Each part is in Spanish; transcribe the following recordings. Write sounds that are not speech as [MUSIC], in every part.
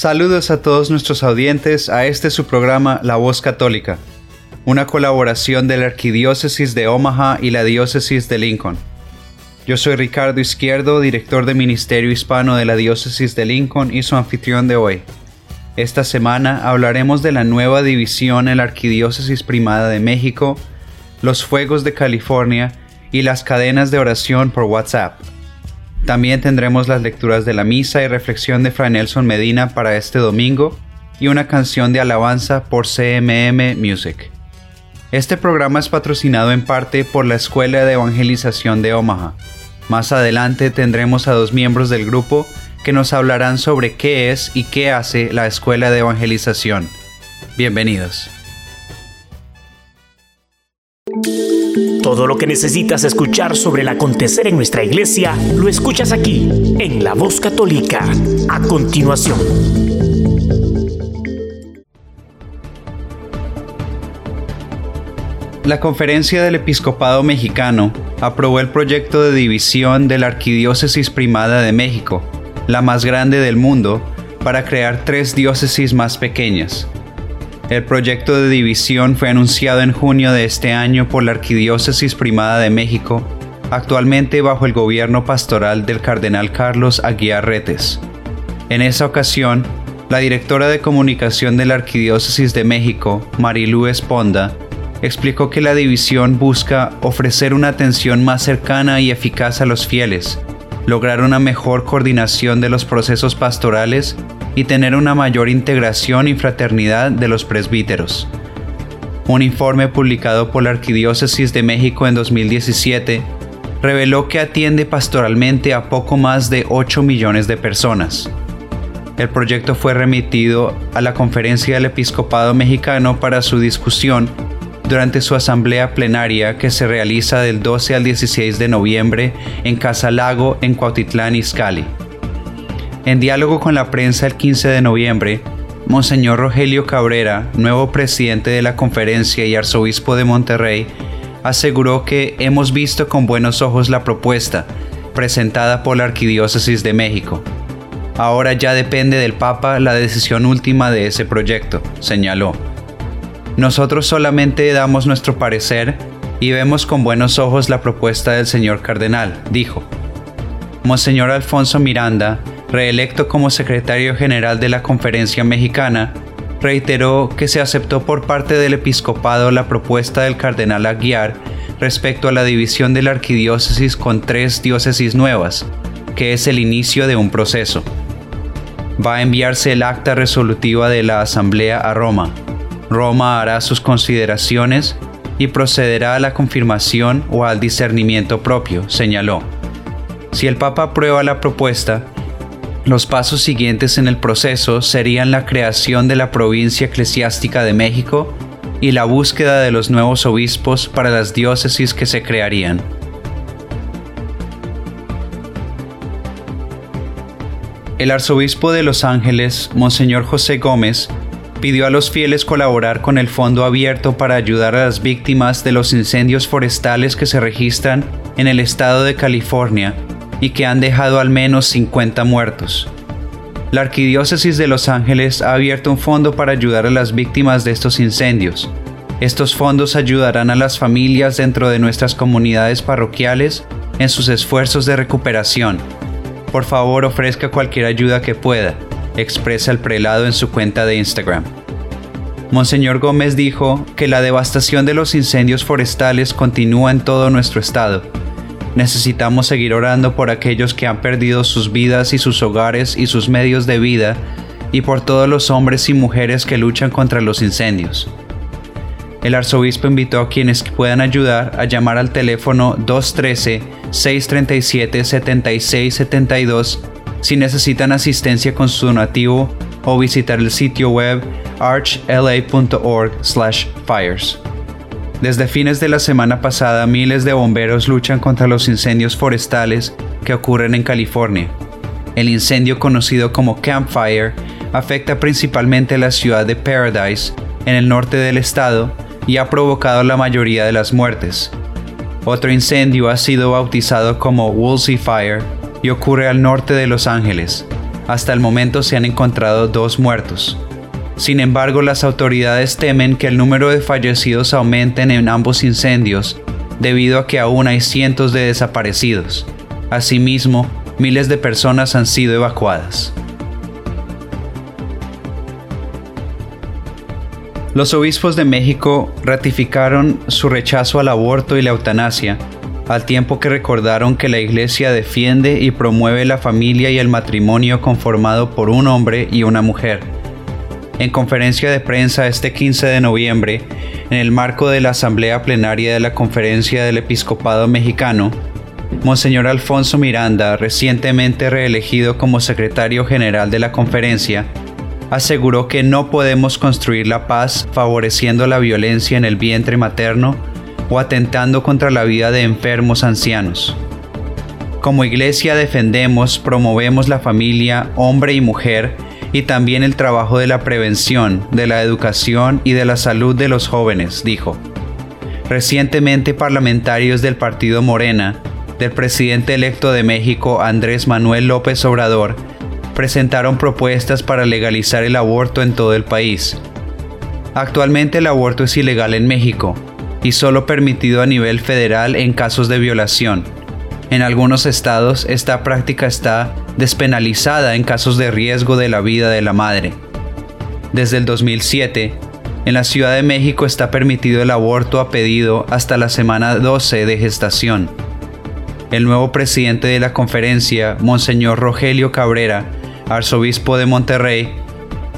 Saludos a todos nuestros audientes a este su programa La Voz Católica, una colaboración de la Arquidiócesis de Omaha y la Diócesis de Lincoln. Yo soy Ricardo Izquierdo, director de Ministerio Hispano de la Diócesis de Lincoln y su anfitrión de hoy. Esta semana hablaremos de la nueva división en la Arquidiócesis Primada de México, los fuegos de California y las cadenas de oración por WhatsApp. También tendremos las lecturas de la misa y reflexión de Fray Nelson Medina para este domingo y una canción de alabanza por CMM Music. Este programa es patrocinado en parte por la Escuela de Evangelización de Omaha. Más adelante tendremos a dos miembros del grupo que nos hablarán sobre qué es y qué hace la Escuela de Evangelización. Bienvenidos. Todo lo que necesitas escuchar sobre el acontecer en nuestra iglesia lo escuchas aquí, en La Voz Católica. A continuación. La Conferencia del Episcopado Mexicano aprobó el proyecto de división de la Arquidiócesis Primada de México, la más grande del mundo, para crear tres diócesis más pequeñas, el proyecto de división fue anunciado en junio de este año por la Arquidiócesis Primada de México, actualmente bajo el gobierno pastoral del cardenal Carlos Aguiar Retes. En esa ocasión, la directora de comunicación de la Arquidiócesis de México, Marilú Esponda, explicó que la división busca ofrecer una atención más cercana y eficaz a los fieles, lograr una mejor coordinación de los procesos pastorales y tener una mayor integración y fraternidad de los presbíteros. Un informe publicado por la Arquidiócesis de México en 2017 reveló que atiende pastoralmente a poco más de 8 millones de personas. El proyecto fue remitido a la Conferencia del Episcopado Mexicano para su discusión durante su asamblea plenaria que se realiza del 12 al 16 de noviembre en Casa Lago, en Cuautitlán, Izcalli. En diálogo con la prensa el 15 de noviembre, Monseñor Rogelio Cabrera, nuevo presidente de la conferencia y arzobispo de Monterrey, aseguró que hemos visto con buenos ojos la propuesta presentada por la Arquidiócesis de México. Ahora ya depende del Papa la decisión última de ese proyecto, señaló. Nosotros solamente damos nuestro parecer y vemos con buenos ojos la propuesta del señor cardenal, dijo. Monseñor Alfonso Miranda, reelecto como secretario general de la Conferencia Mexicana, reiteró que se aceptó por parte del episcopado la propuesta del cardenal Aguiar respecto a la división de la arquidiócesis con tres diócesis nuevas, que es el inicio de un proceso. Va a enviarse el acta resolutiva de la Asamblea a Roma. Roma hará sus consideraciones y procederá a la confirmación o al discernimiento propio, señaló. Si el Papa aprueba la propuesta, los pasos siguientes en el proceso serían la creación de la provincia eclesiástica de México y la búsqueda de los nuevos obispos para las diócesis que se crearían. El arzobispo de Los Ángeles, Monseñor José Gómez, pidió a los fieles colaborar con el fondo abierto para ayudar a las víctimas de los incendios forestales que se registran en el estado de California y que han dejado al menos 50 muertos. La Arquidiócesis de Los Ángeles ha abierto un fondo para ayudar a las víctimas de estos incendios. Estos fondos ayudarán a las familias dentro de nuestras comunidades parroquiales en sus esfuerzos de recuperación. Por favor, ofrezca cualquier ayuda que pueda, expresa el prelado en su cuenta de Instagram. Monseñor Gómez dijo que la devastación de los incendios forestales continúa en todo nuestro estado Necesitamos seguir orando por aquellos que han perdido sus vidas y sus hogares y sus medios de vida, y por todos los hombres y mujeres que luchan contra los incendios. El arzobispo invitó a quienes puedan ayudar a llamar al teléfono 213-637-7672 si necesitan asistencia con su donativo o visitar el sitio web archla.org/fires. Desde fines de la semana pasada, miles de bomberos luchan contra los incendios forestales que ocurren en California. El incendio conocido como Campfire afecta principalmente la ciudad de Paradise, en el norte del estado, y ha provocado la mayoría de las muertes. Otro incendio ha sido bautizado como Woolsey Fire y ocurre al norte de Los Ángeles. Hasta el momento se han encontrado dos muertos. Sin embargo, las autoridades temen que el número de fallecidos aumenten en ambos incendios debido a que aún hay cientos de desaparecidos. Asimismo, miles de personas han sido evacuadas. Los obispos de México ratificaron su rechazo al aborto y la eutanasia, al tiempo que recordaron que la Iglesia defiende y promueve la familia y el matrimonio conformado por un hombre y una mujer. En conferencia de prensa este 15 de noviembre, en el marco de la Asamblea Plenaria de la Conferencia del Episcopado Mexicano, Monseñor Alfonso Miranda, recientemente reelegido como secretario general de la conferencia, aseguró que no podemos construir la paz favoreciendo la violencia en el vientre materno o atentando contra la vida de enfermos ancianos. Como iglesia defendemos, promovemos la familia, hombre y mujer, y también el trabajo de la prevención, de la educación y de la salud de los jóvenes, dijo. Recientemente parlamentarios del partido Morena, del presidente electo de México Andrés Manuel López Obrador, presentaron propuestas para legalizar el aborto en todo el país. Actualmente el aborto es ilegal en México y solo permitido a nivel federal en casos de violación. En algunos estados esta práctica está despenalizada en casos de riesgo de la vida de la madre. Desde el 2007, en la Ciudad de México está permitido el aborto a pedido hasta la semana 12 de gestación. El nuevo presidente de la conferencia, Monseñor Rogelio Cabrera, arzobispo de Monterrey,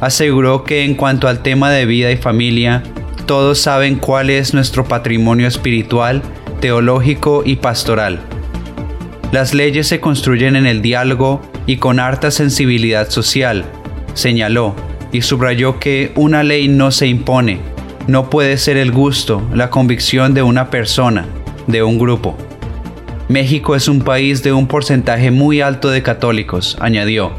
aseguró que en cuanto al tema de vida y familia, todos saben cuál es nuestro patrimonio espiritual, teológico y pastoral. Las leyes se construyen en el diálogo y con harta sensibilidad social, señaló, y subrayó que una ley no se impone, no puede ser el gusto, la convicción de una persona, de un grupo. México es un país de un porcentaje muy alto de católicos, añadió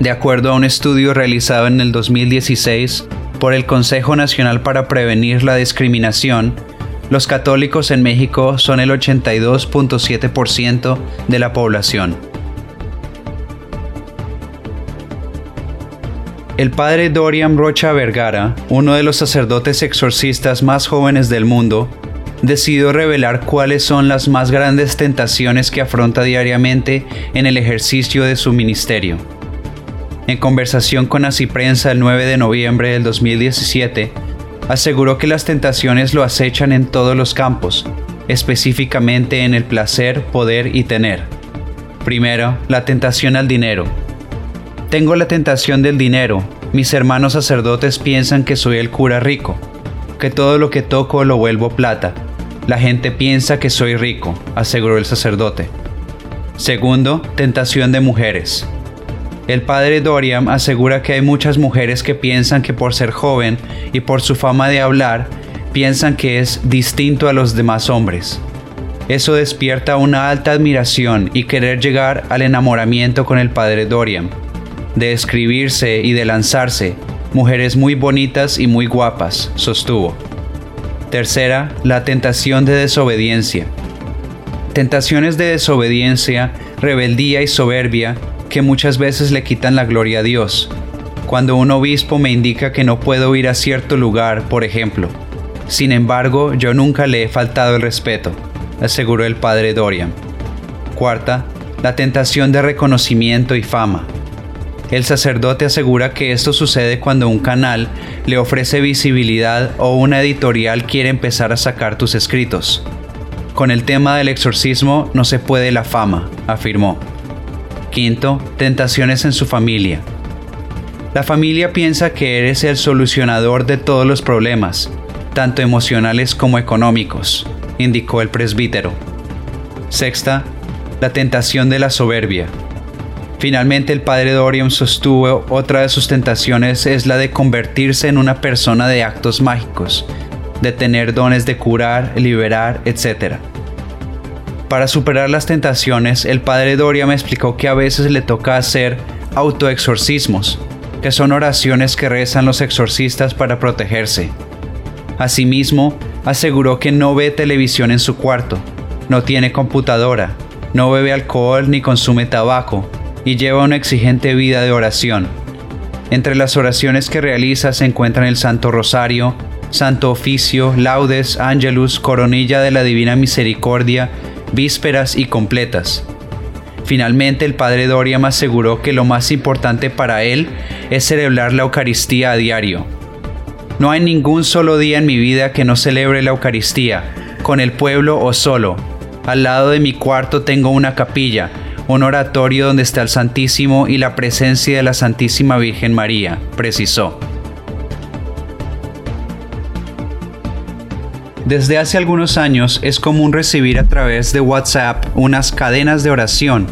de acuerdo a un estudio realizado en el 2016 por el Consejo Nacional para Prevenir la Discriminación, los católicos en México son el 82.7% de la población. El padre Dorian Rocha Vergara, uno de los sacerdotes exorcistas más jóvenes del mundo, decidió revelar cuáles son las más grandes tentaciones que afronta diariamente en el ejercicio de su ministerio. En conversación con Así Prensa el 9 de noviembre del 2017, aseguró que las tentaciones lo acechan en todos los campos, específicamente en el placer, poder y tener. Primero, la tentación al dinero. Tengo la tentación del dinero. Mis hermanos sacerdotes piensan que soy el cura rico, que todo lo que toco lo vuelvo plata. La gente piensa que soy rico, aseguró el sacerdote. Segundo, tentación de mujeres. El padre Dorian asegura que hay muchas mujeres que piensan que por ser joven y por su fama de hablar, piensan que es distinto a los demás hombres. Eso despierta una alta admiración y querer llegar al enamoramiento con el padre Dorian, de escribirse y de lanzarse, mujeres muy bonitas y muy guapas, sostuvo. Tercera, la tentación de desobediencia. Tentaciones de desobediencia, rebeldía y soberbia que muchas veces le quitan la gloria a Dios. Cuando un obispo me indica que no puedo ir a cierto lugar, por ejemplo. Sin embargo, yo nunca le he faltado el respeto, aseguró el padre Dorian. Cuarta, la tentación de reconocimiento y fama. El sacerdote asegura que esto sucede cuando un canal le ofrece visibilidad o una editorial quiere empezar a sacar tus escritos. Con el tema del exorcismo no se puede la fama, afirmó. Quinto, tentaciones en su familia. La familia piensa que eres el solucionador de todos los problemas, tanto emocionales como económicos, indicó el presbítero. Sexta, la tentación de la soberbia. Finalmente el padre Dorian sostuvo otra de sus tentaciones es la de convertirse en una persona de actos mágicos, de tener dones de curar, liberar, etc. Para superar las tentaciones, el padre Doria me explicó que a veces le toca hacer autoexorcismos, que son oraciones que rezan los exorcistas para protegerse. Asimismo, aseguró que no ve televisión en su cuarto, no tiene computadora, no bebe alcohol ni consume tabaco, y lleva una exigente vida de oración. Entre las oraciones que realiza se encuentran el Santo Rosario, Santo Oficio, Laudes, Angelus, Coronilla de la Divina Misericordia, vísperas y completas. Finalmente, el padre Doriam aseguró que lo más importante para él es celebrar la Eucaristía a diario. No hay ningún solo día en mi vida que no celebre la Eucaristía, con el pueblo o solo. Al lado de mi cuarto tengo una capilla, un oratorio donde está el Santísimo y la presencia de la Santísima Virgen María, precisó. Desde hace algunos años es común recibir a través de WhatsApp unas cadenas de oración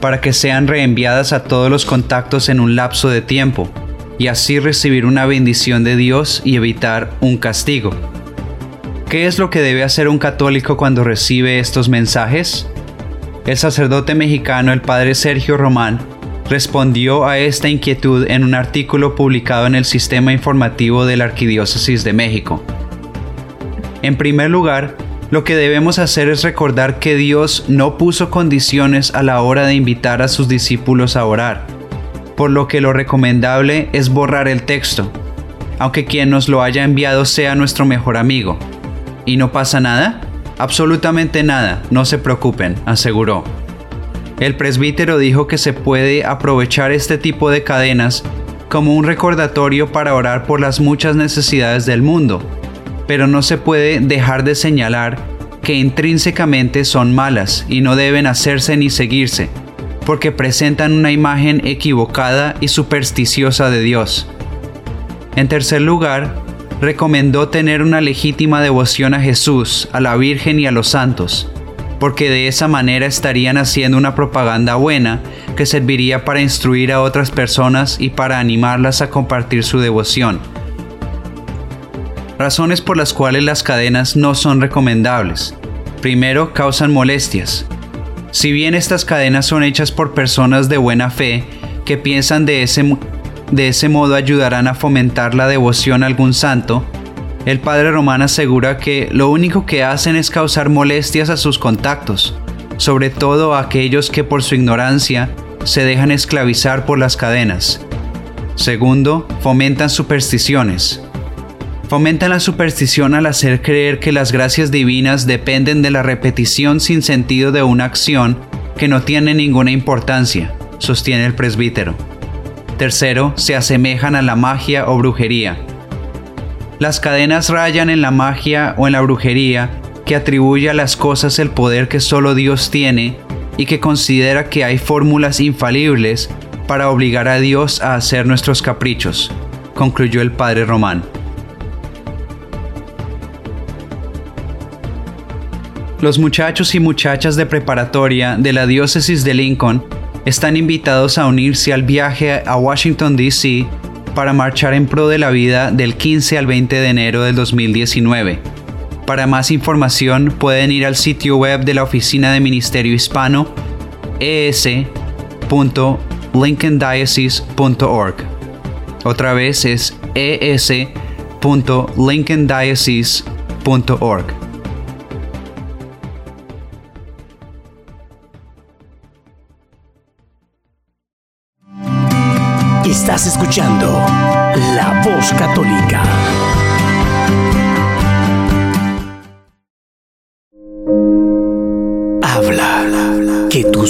para que sean reenviadas a todos los contactos en un lapso de tiempo y así recibir una bendición de Dios y evitar un castigo. ¿Qué es lo que debe hacer un católico cuando recibe estos mensajes? El sacerdote mexicano, el padre Sergio Román, respondió a esta inquietud en un artículo publicado en el Sistema Informativo de la Arquidiócesis de México. En primer lugar, lo que debemos hacer es recordar que Dios no puso condiciones a la hora de invitar a sus discípulos a orar, por lo que lo recomendable es borrar el texto, aunque quien nos lo haya enviado sea nuestro mejor amigo. ¿Y no pasa nada? Absolutamente nada, no se preocupen, aseguró. El presbítero dijo que se puede aprovechar este tipo de cadenas como un recordatorio para orar por las muchas necesidades del mundo, pero no se puede dejar de señalar que intrínsecamente son malas y no deben hacerse ni seguirse, porque presentan una imagen equivocada y supersticiosa de Dios. En tercer lugar, recomendó tener una legítima devoción a Jesús, a la Virgen y a los santos, porque de esa manera estarían haciendo una propaganda buena que serviría para instruir a otras personas y para animarlas a compartir su devoción razones por las cuales las cadenas no son recomendables. Primero, causan molestias. Si bien estas cadenas son hechas por personas de buena fe que piensan de ese, de ese modo ayudarán a fomentar la devoción a algún santo, el padre Román asegura que lo único que hacen es causar molestias a sus contactos, sobre todo a aquellos que por su ignorancia se dejan esclavizar por las cadenas. Segundo, fomentan supersticiones. Fomentan la superstición al hacer creer que las gracias divinas dependen de la repetición sin sentido de una acción que no tiene ninguna importancia, sostiene el presbítero. Tercero, se asemejan a la magia o brujería. Las cadenas rayan en la magia o en la brujería que atribuye a las cosas el poder que solo Dios tiene y que considera que hay fórmulas infalibles para obligar a Dios a hacer nuestros caprichos, concluyó el padre Román. Los muchachos y muchachas de preparatoria de la diócesis de Lincoln están invitados a unirse al viaje a Washington, D.C. para marchar en pro de la vida del 15 al 20 de enero del 2019. Para más información pueden ir al sitio web de la Oficina de Ministerio Hispano es.lincolndiocese.org. Otra vez es es.lincolndiocese.org.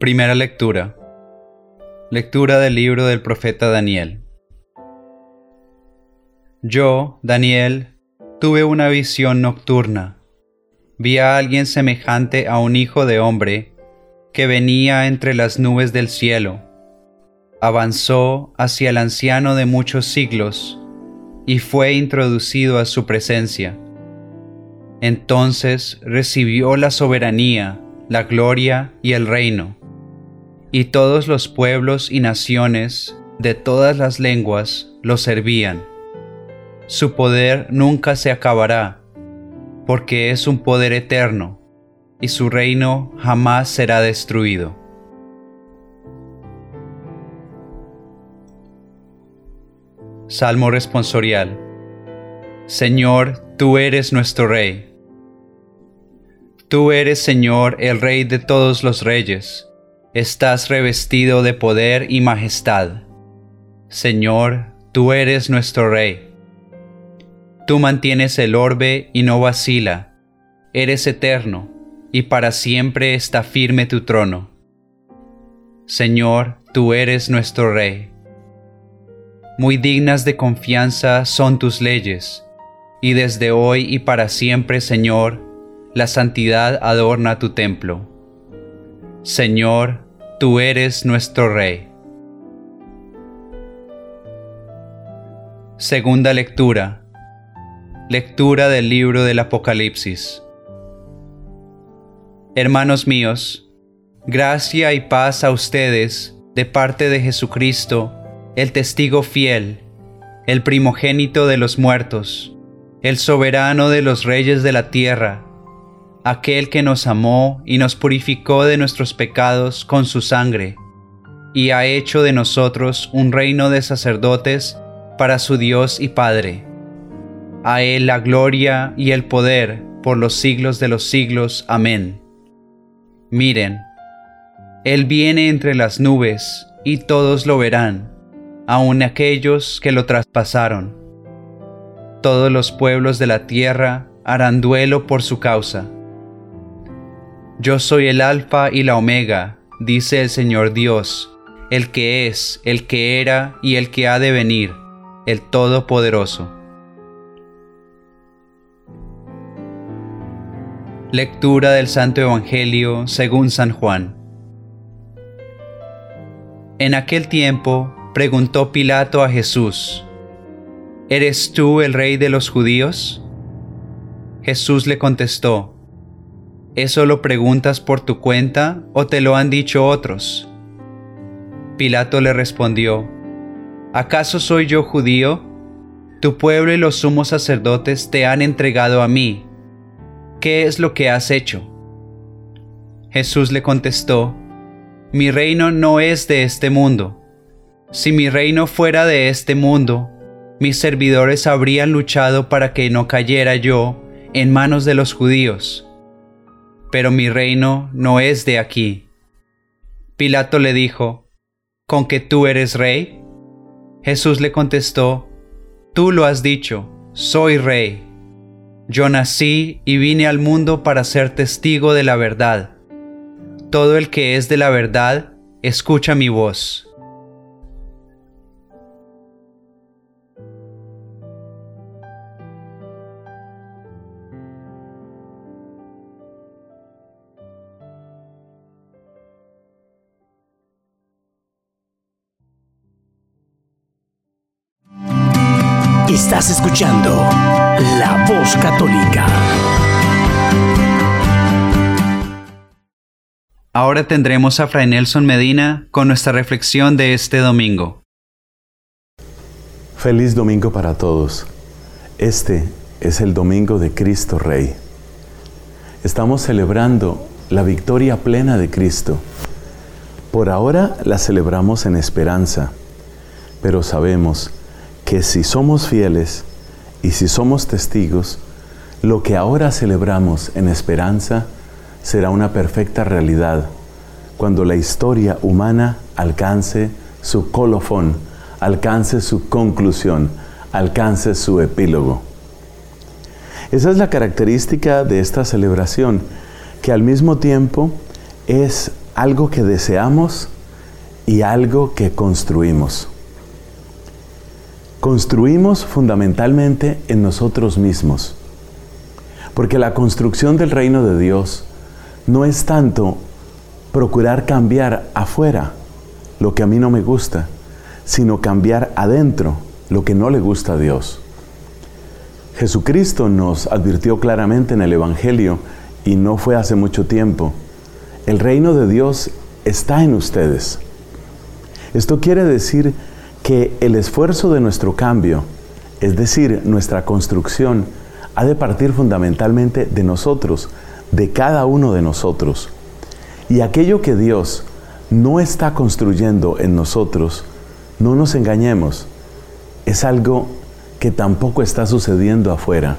Primera lectura. Lectura del libro del profeta Daniel. Yo, Daniel, tuve una visión nocturna. Vi a alguien semejante a un hijo de hombre que venía entre las nubes del cielo. Avanzó hacia el anciano de muchos siglos y fue introducido a su presencia. Entonces recibió la soberanía, la gloria y el reino. Y todos los pueblos y naciones de todas las lenguas lo servían. Su poder nunca se acabará, porque es un poder eterno, y su reino jamás será destruido. Salmo responsorial. Señor, tú eres nuestro Rey. Tú eres, Señor, el Rey de todos los reyes. Estás revestido de poder y majestad. Señor, tú eres nuestro Rey. Tú mantienes el orbe y no vacila. Eres eterno, y para siempre está firme tu trono. Señor, tú eres nuestro Rey. Muy dignas de confianza son tus leyes, y desde hoy y para siempre, Señor, la santidad adorna tu templo. Señor, tú eres nuestro Rey. Segunda lectura. Lectura del libro del Apocalipsis. Hermanos míos, gracia y paz a ustedes de parte de Jesucristo, el testigo fiel, el primogénito de los muertos, el soberano de los reyes de la tierra, aquel que nos amó y nos purificó de nuestros pecados con su sangre, y ha hecho de nosotros un reino de sacerdotes para su Dios y Padre. A Él la gloria y el poder por los siglos de los siglos. Amén. Miren, Él viene entre las nubes, y todos lo verán aun aquellos que lo traspasaron. Todos los pueblos de la tierra harán duelo por su causa. Yo soy el Alfa y la Omega, dice el Señor Dios, el que es, el que era y el que ha de venir, el Todopoderoso. Lectura del Santo Evangelio según San Juan. En aquel tiempo preguntó Pilato a Jesús, ¿Eres tú el rey de los judíos? Jesús le contestó, ¿eso lo preguntas por tu cuenta o te lo han dicho otros? Pilato le respondió, ¿acaso soy yo judío? Tu pueblo y los sumos sacerdotes te han entregado a mí. ¿Qué es lo que has hecho? Jesús le contestó, Mi reino no es de este mundo. Si mi reino fuera de este mundo, mis servidores habrían luchado para que no cayera yo en manos de los judíos. Pero mi reino no es de aquí. Pilato le dijo, ¿con que tú eres rey? Jesús le contestó, Tú lo has dicho, soy rey. Yo nací y vine al mundo para ser testigo de la verdad. Todo el que es de la verdad, escucha mi voz. Estás escuchando La Voz Católica. Ahora tendremos a Fray Nelson Medina con nuestra reflexión de este domingo. Feliz domingo para todos. Este es el domingo de Cristo Rey. Estamos celebrando la victoria plena de Cristo. Por ahora la celebramos en esperanza, pero sabemos que si somos fieles y si somos testigos, lo que ahora celebramos en esperanza será una perfecta realidad cuando la historia humana alcance su colofón, alcance su conclusión, alcance su epílogo. Esa es la característica de esta celebración, que al mismo tiempo es algo que deseamos y algo que construimos. Construimos fundamentalmente en nosotros mismos, porque la construcción del reino de Dios no es tanto procurar cambiar afuera lo que a mí no me gusta, sino cambiar adentro lo que no le gusta a Dios. Jesucristo nos advirtió claramente en el Evangelio, y no fue hace mucho tiempo, el reino de Dios está en ustedes. Esto quiere decir que el esfuerzo de nuestro cambio, es decir, nuestra construcción, ha de partir fundamentalmente de nosotros, de cada uno de nosotros. Y aquello que Dios no está construyendo en nosotros, no nos engañemos, es algo que tampoco está sucediendo afuera.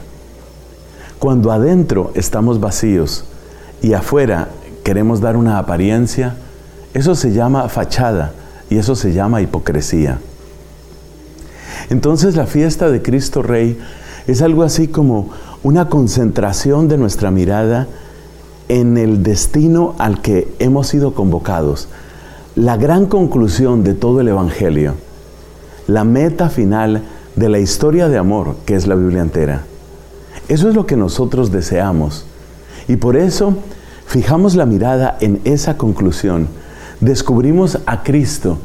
Cuando adentro estamos vacíos y afuera queremos dar una apariencia, eso se llama fachada y eso se llama hipocresía. Entonces la fiesta de Cristo Rey es algo así como una concentración de nuestra mirada en el destino al que hemos sido convocados. La gran conclusión de todo el Evangelio, la meta final de la historia de amor que es la Biblia entera. Eso es lo que nosotros deseamos. Y por eso fijamos la mirada en esa conclusión. Descubrimos a Cristo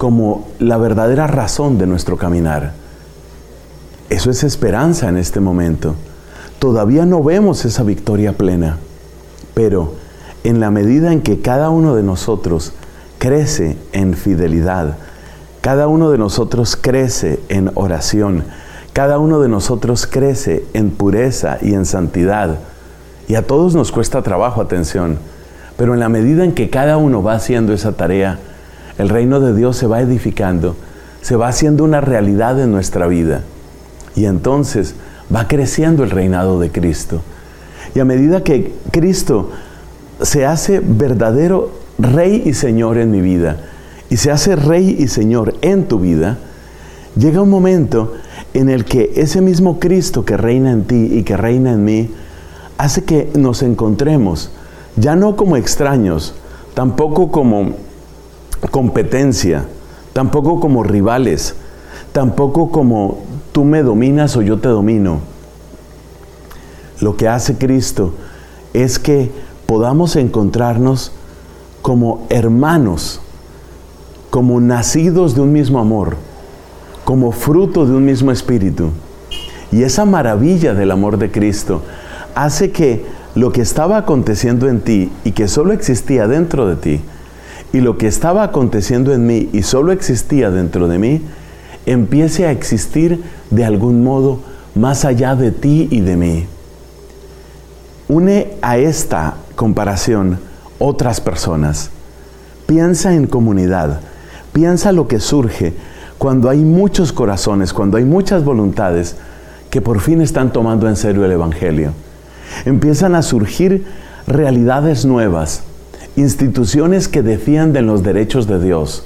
como la verdadera razón de nuestro caminar. Eso es esperanza en este momento. Todavía no vemos esa victoria plena pero en la medida en que cada uno de nosotros crece en fidelidad, cada uno de nosotros crece en oración, cada uno de nosotros crece en pureza y en santidad, y a todos nos cuesta trabajo, atención, pero en la medida en que cada uno va haciendo esa tarea, el reino de Dios se va edificando, se va haciendo una realidad en nuestra vida, y entonces va creciendo el reinado de Cristo. Y a medida que Cristo se hace verdadero Rey y Señor en mi vida, y se hace Rey y Señor en tu vida, llega un momento en el que ese mismo Cristo que reina en ti y que reina en mí, hace que nos encontremos, ya no como extraños, tampoco como competencia, tampoco como rivales, tampoco como tú me dominas o yo te domino, lo que hace Cristo es que podamos encontrarnos como hermanos, como nacidos de un mismo amor, como fruto de un mismo espíritu. Y esa maravilla del amor de Cristo hace que lo que estaba aconteciendo en ti y que solo existía dentro de ti, y lo que estaba aconteciendo en mí y solo existía dentro de mí, empiece a existir de algún modo más allá de ti y de mí. Une a esta comparación otras personas. Piensa en comunidad. Piensa lo que surge cuando hay muchos corazones, cuando hay muchas voluntades que por fin están tomando en serio el Evangelio. Empiezan a surgir realidades nuevas, instituciones que defienden los derechos de Dios,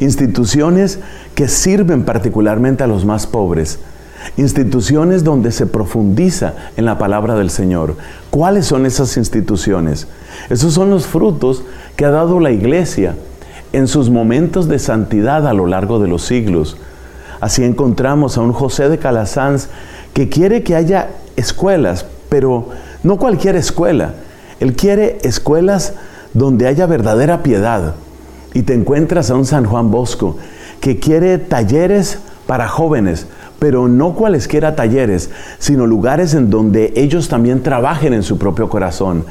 instituciones que sirven particularmente a los más pobres, instituciones donde se profundiza en la palabra del Señor. ¿Cuáles son esas instituciones? Esos son los frutos que ha dado la iglesia en sus momentos de santidad a lo largo de los siglos. Así encontramos a un José de Calasanz que quiere que haya escuelas, pero no cualquier escuela. Él quiere escuelas donde haya verdadera piedad. Y te encuentras a un San Juan Bosco que quiere talleres para jóvenes, pero no cualesquiera talleres, sino lugares en donde ellos también trabajen en su propio corazón.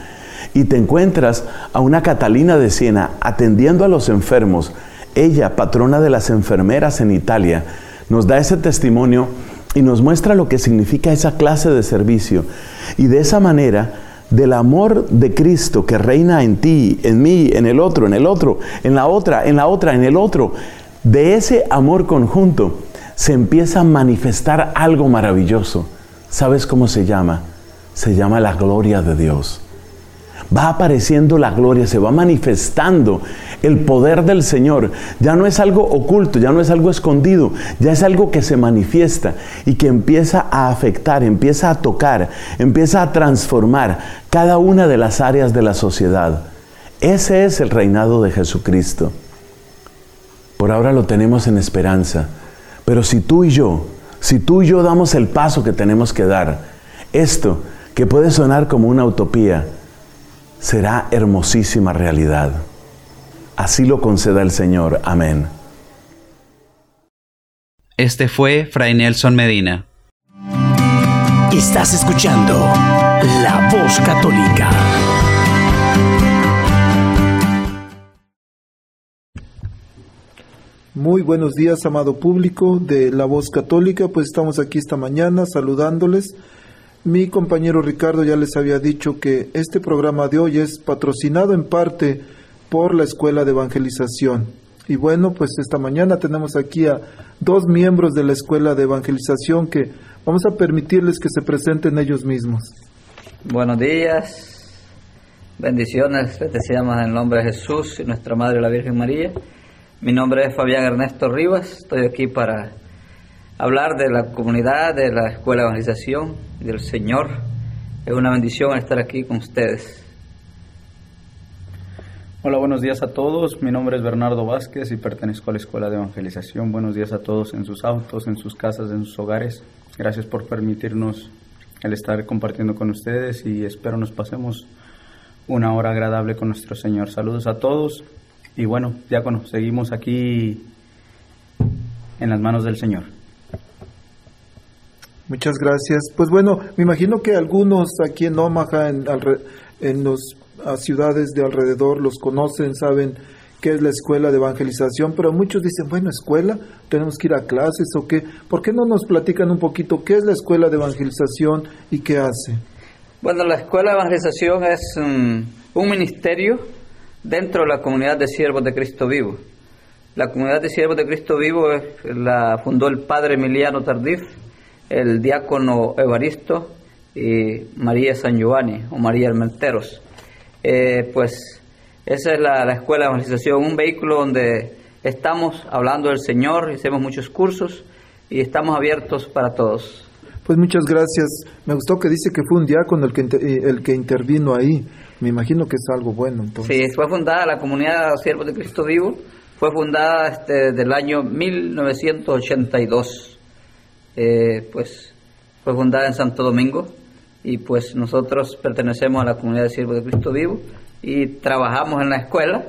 Y te encuentras a una Catalina de Siena atendiendo a los enfermos. Ella, patrona de las enfermeras en Italia, nos da ese testimonio y nos muestra lo que significa esa clase de servicio. Y de esa manera, del amor de Cristo que reina en ti, en mí, en el otro, en el otro, en la otra, en la otra, en el otro, de ese amor conjunto, se empieza a manifestar algo maravilloso. ¿Sabes cómo se llama? Se llama la gloria de Dios. Va apareciendo la gloria, se va manifestando el poder del Señor. Ya no es algo oculto, ya no es algo escondido, ya es algo que se manifiesta y que empieza a afectar, empieza a tocar, empieza a transformar cada una de las áreas de la sociedad. Ese es el reinado de Jesucristo. Por ahora lo tenemos en esperanza. Pero si tú y yo, si tú y yo damos el paso que tenemos que dar, esto que puede sonar como una utopía, será hermosísima realidad. Así lo conceda el Señor. Amén. Este fue Fray Nelson Medina. Estás escuchando La Voz Católica. Muy buenos días, amado público de La Voz Católica. Pues estamos aquí esta mañana saludándoles. Mi compañero Ricardo ya les había dicho que este programa de hoy es patrocinado en parte por la Escuela de Evangelización. Y bueno, pues esta mañana tenemos aquí a dos miembros de la Escuela de Evangelización que vamos a permitirles que se presenten ellos mismos. Buenos días, bendiciones, deseamos en el nombre de Jesús y nuestra Madre la Virgen María. Mi nombre es Fabián Ernesto Rivas, estoy aquí para hablar de la comunidad, de la Escuela de Evangelización del Señor. Es una bendición estar aquí con ustedes. Hola, buenos días a todos. Mi nombre es Bernardo Vázquez y pertenezco a la Escuela de Evangelización. Buenos días a todos en sus autos, en sus casas, en sus hogares. Gracias por permitirnos el estar compartiendo con ustedes y espero nos pasemos una hora agradable con nuestro Señor. Saludos a todos y bueno, diácono, seguimos aquí en las manos del Señor. Muchas gracias. Pues bueno, me imagino que algunos aquí en Omaha, en, en las ciudades de alrededor, los conocen, saben qué es la escuela de evangelización, pero muchos dicen, bueno, escuela, tenemos que ir a clases o qué. ¿Por qué no nos platican un poquito qué es la escuela de evangelización y qué hace? Bueno, la escuela de evangelización es un ministerio dentro de la comunidad de siervos de Cristo Vivo. La comunidad de siervos de Cristo Vivo la fundó el padre Emiliano Tardif, el diácono Evaristo y María San Giovanni o María Almenteros. Eh, pues esa es la, escuela de evangelización, un vehículo donde estamos hablando del Señor, hacemos muchos cursos y estamos abiertos para todos. Pues muchas gracias. Me gustó que dice que fue un diácono el que, el que intervino ahí. Me imagino que es algo bueno. Entonces. Sí, fue fundada la comunidad Siervos de Cristo Vivo, fue fundada este, del año 1982. Eh, pues fue fundada en Santo Domingo y pues nosotros pertenecemos a la comunidad de Siervos de Cristo Vivo y trabajamos en la escuela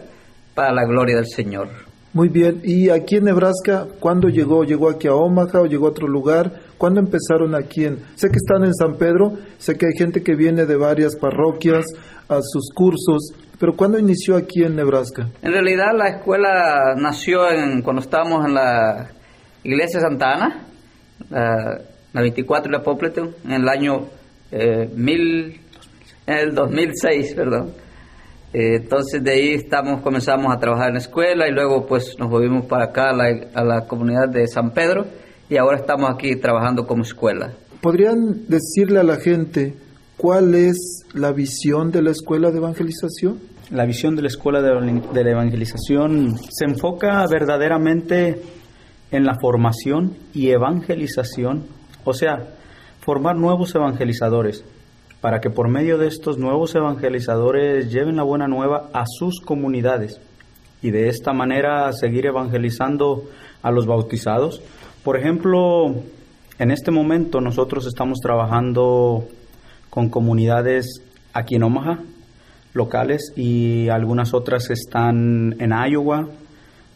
para la gloria del Señor. Muy bien, y aquí en Nebraska, ¿cuándo llegó? ¿Llegó aquí a Omaha o llegó a otro lugar? ¿Cuándo empezaron aquí? En, sé que están en San Pedro, sé que hay gente que viene de varias parroquias a sus cursos, pero ¿cuándo inició aquí en Nebraska? En realidad la escuela nació en, cuando estábamos en la iglesia Santa Ana, la, 24 de la Popleton, en el año eh, mil, en el 2006, perdón. Eh, entonces de ahí estamos, comenzamos a trabajar en la escuela y luego pues nos volvimos para acá a la, comunidad de San Pedro y ahora estamos aquí trabajando como escuela. ¿Podrían decirle a la gente cuál es la visión de la escuela de evangelización? La visión de la escuela de, de la evangelización se enfoca verdaderamente en la formación y evangelización, o sea, formar nuevos evangelizadores, para que por medio de estos nuevos evangelizadores lleven la buena nueva a sus comunidades y de esta manera seguir evangelizando a los bautizados. Por ejemplo, en este momento nosotros estamos trabajando con comunidades aquí en Omaha, locales, y algunas otras están en Iowa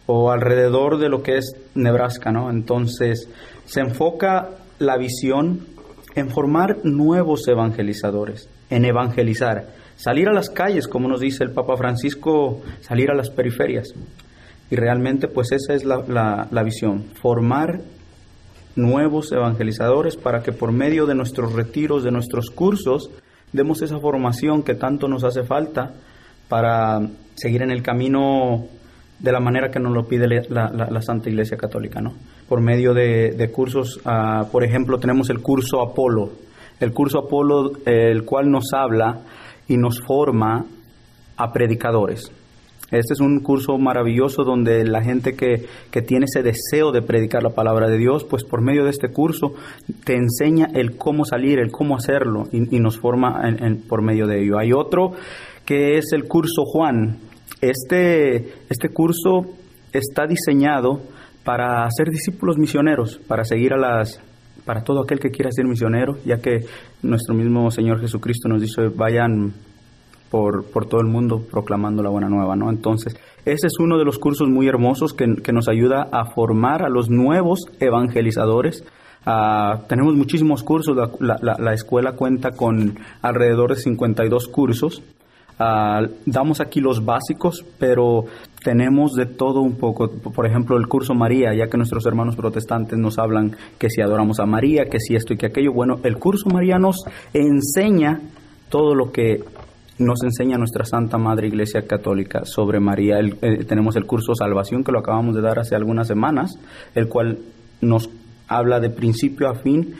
o alrededor de lo que es Nebraska, ¿no? Entonces, se enfoca la visión en formar nuevos evangelizadores, en evangelizar, salir a las calles, como nos dice el Papa Francisco, salir a las periferias. Y realmente pues esa es la, visión, formar nuevos evangelizadores para que por medio de nuestros retiros, de nuestros cursos, demos esa formación que tanto nos hace falta para seguir en el camino de la manera que nos lo pide la, la Santa Iglesia Católica, ¿no? Por medio de, cursos. Ah, por ejemplo, tenemos el curso Apolo, el curso Apolo, el cual nos habla y nos forma a predicadores. Este es un curso maravilloso donde la gente que, tiene ese deseo de predicar la palabra de Dios, pues por medio de este curso te enseña el cómo salir, el cómo hacerlo y, nos forma por medio de ello. Hay otro que es el curso Juan. Este, este curso está diseñado para ser discípulos misioneros, para seguir a las para todo aquel que quiera ser misionero, ya que nuestro mismo Señor Jesucristo nos dice vayan por, por todo el mundo proclamando la buena nueva, ¿no? Entonces, ese es uno de los cursos muy hermosos que, nos ayuda a formar a los nuevos evangelizadores. Ah, tenemos muchísimos cursos, la, la, escuela cuenta con alrededor de 52 cursos. Ah, damos aquí los básicos, pero tenemos de todo un poco. Por ejemplo, el curso María, ya que nuestros hermanos protestantes nos hablan que si adoramos a María, que si esto y que aquello. Bueno, el curso María nos enseña todo lo que nos enseña nuestra Santa Madre Iglesia Católica sobre María. Eh, tenemos el curso Salvación que lo acabamos de dar hace algunas semanas, el cual nos habla de principio a fin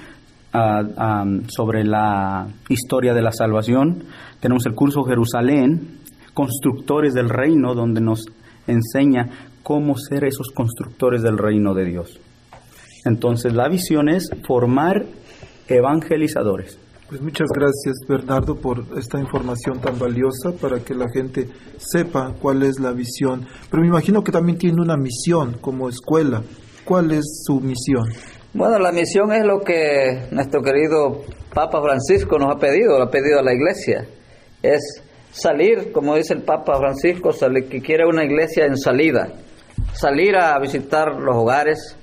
sobre la historia de la salvación. Tenemos el curso Jerusalén, Constructores del Reino, donde nos enseña cómo ser esos constructores del reino de Dios. Entonces la visión es formar evangelizadores. Pues muchas gracias Bernardo por esta información tan valiosa para que la gente sepa cuál es la visión. Pero me imagino que también tiene una misión como escuela. ¿Cuál es su misión? Bueno, la misión es lo que nuestro querido Papa Francisco nos ha pedido, lo ha pedido a la iglesia. Es salir, como dice el Papa Francisco, salir, que quiere una iglesia en salida. Salir a visitar los hogares,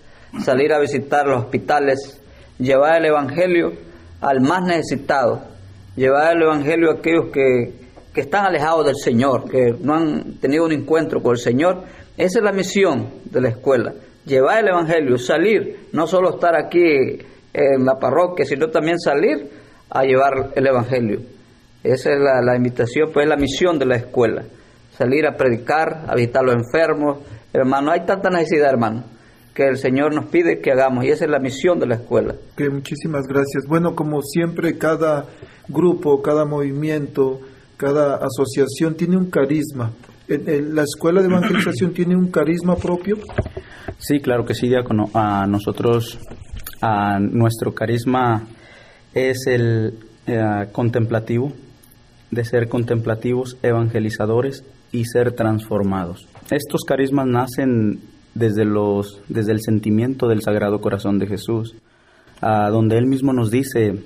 salir a visitar los hospitales, llevar el Evangelio al más necesitado, llevar el Evangelio a aquellos que, que están alejados del Señor, que no han tenido un encuentro con el Señor. Esa es la misión de la escuela, llevar el Evangelio, salir, no solo estar aquí en la parroquia, sino también salir a llevar el Evangelio. Esa es la, la invitación, pues es la misión de la escuela, salir a predicar, a visitar a los enfermos. Hermano, hay tanta necesidad, hermano que el Señor nos pide que hagamos y esa es la misión de la escuela. Que muchísimas gracias. Bueno, como siempre cada grupo, cada movimiento, cada asociación tiene un carisma. ¿La escuela de evangelización tiene un carisma propio? Sí, claro que sí. A nosotros, a nuestro carisma es el eh, contemplativo, de ser contemplativos, evangelizadores y ser transformados. Estos carismas nacen desde, los, desde el sentimiento del Sagrado Corazón de Jesús, a donde Él mismo nos dice,